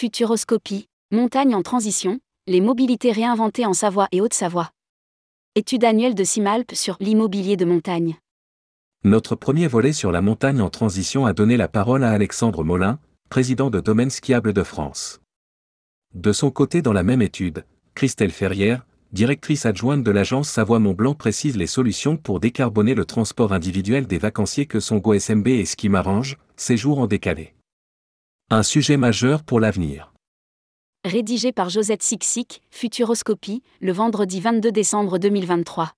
Futuroscopie, montagne en transition, les mobilités réinventées en Savoie et Haute-Savoie. Étude annuelle de Simalp sur l'immobilier de montagne. Notre premier volet sur la montagne en transition a donné la parole à Alexandre Molin, président de Domaine Skiable de France. De son côté dans la même étude, Christelle Ferrière, directrice adjointe de l'agence Savoie-Mont-Blanc précise les solutions pour décarboner le transport individuel des vacanciers que sont GoSMB et Ski Marange, séjour en décalé. Un sujet majeur pour l'avenir. Rédigé par Josette Sixic, Futuroscopie, le vendredi 22 décembre 2023.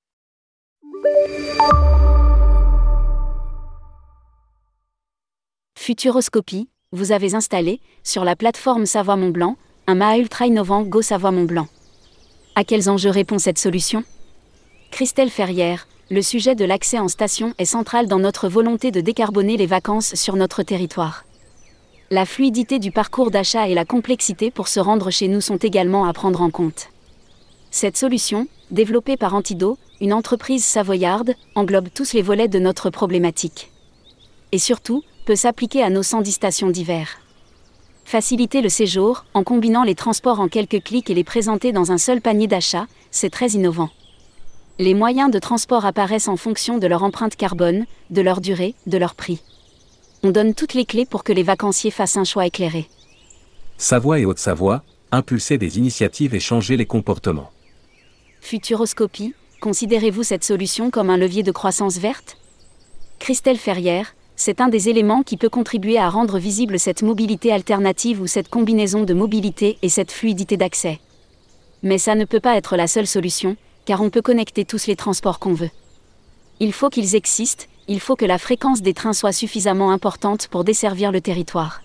Futuroscopie, vous avez installé, sur la plateforme Savoie-Mont-Blanc, un mât ultra innovant Go Savoie-Mont-Blanc. À quels enjeux répond cette solution? Christelle Ferrière, le sujet de l'accès en station est central dans notre volonté de décarboner les vacances sur notre territoire. La fluidité du parcours d'achat et la complexité pour se rendre chez nous sont également à prendre en compte. Cette solution, développée par Antido, une entreprise savoyarde, englobe tous les volets de notre problématique. Et surtout, peut s'appliquer à nos 110 stations d'hiver. Faciliter le séjour, en combinant les transports en quelques clics et les présenter dans un seul panier d'achat, c'est très innovant. Les moyens de transport apparaissent en fonction de leur empreinte carbone, de leur durée, de leur prix. On donne toutes les clés pour que les vacanciers fassent un choix éclairé. Savoie et Haute-Savoie, impulser des initiatives et changer les comportements. Futuroscopie, considérez-vous cette solution comme un levier de croissance verte? Christelle Ferrière, c'est un des éléments qui peut contribuer à rendre visible cette mobilité alternative ou cette combinaison de mobilité et cette fluidité d'accès. Mais ça ne peut pas être la seule solution, car on peut connecter tous les transports qu'on veut. Il faut qu'ils existent, il faut que la fréquence des trains soit suffisamment importante pour desservir le territoire.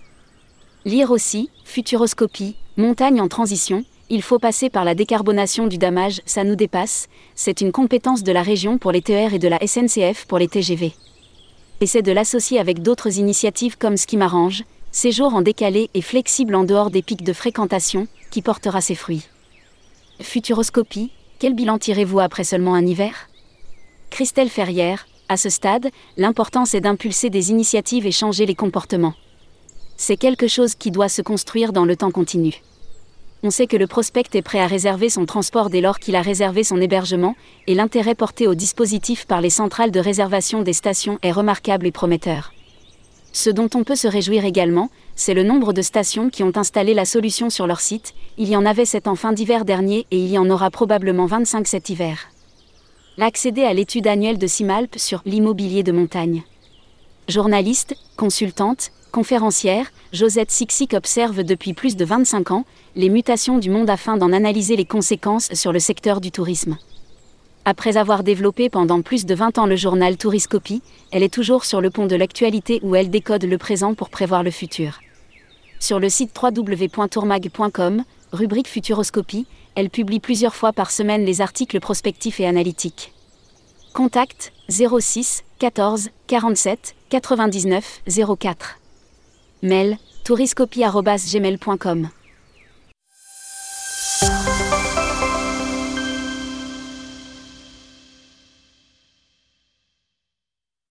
Lire aussi, Futuroscopie, Montagne en transition, il faut passer par la décarbonation du damage, ça nous dépasse, c'est une compétence de la région pour les TER et de la SNCF pour les TGV essaie de l'associer avec d'autres initiatives comme ce qui m'arrange, séjour en décalé et flexible en dehors des pics de fréquentation, qui portera ses fruits. Futuroscopie, quel bilan tirez-vous après seulement un hiver? Christelle Ferrière, à ce stade, l'importance est d'impulser des initiatives et changer les comportements. C'est quelque chose qui doit se construire dans le temps continu on sait que le prospect est prêt à réserver son transport dès lors qu'il a réservé son hébergement, et l'intérêt porté au dispositif par les centrales de réservation des stations est remarquable et prometteur. Ce dont on peut se réjouir également, c'est le nombre de stations qui ont installé la solution sur leur site, il y en avait 7 en fin d'hiver dernier et il y en aura probablement 25 cet hiver. L'accéder à l'étude annuelle de Simalp sur l'immobilier de montagne. Journaliste, consultante, conférencière, Josette Sixic observe depuis plus de 25 ans les mutations du monde afin d'en analyser les conséquences sur le secteur du tourisme. Après avoir développé pendant plus de 20 ans le journal Touriscopie, elle est toujours sur le pont de l'actualité où elle décode le présent pour prévoir le futur. Sur le site www.tourmag.com, rubrique Futuroscopie, elle publie plusieurs fois par semaine les articles prospectifs et analytiques. Contact 06 14 47 99 04 Mail touriscopie.gmail.com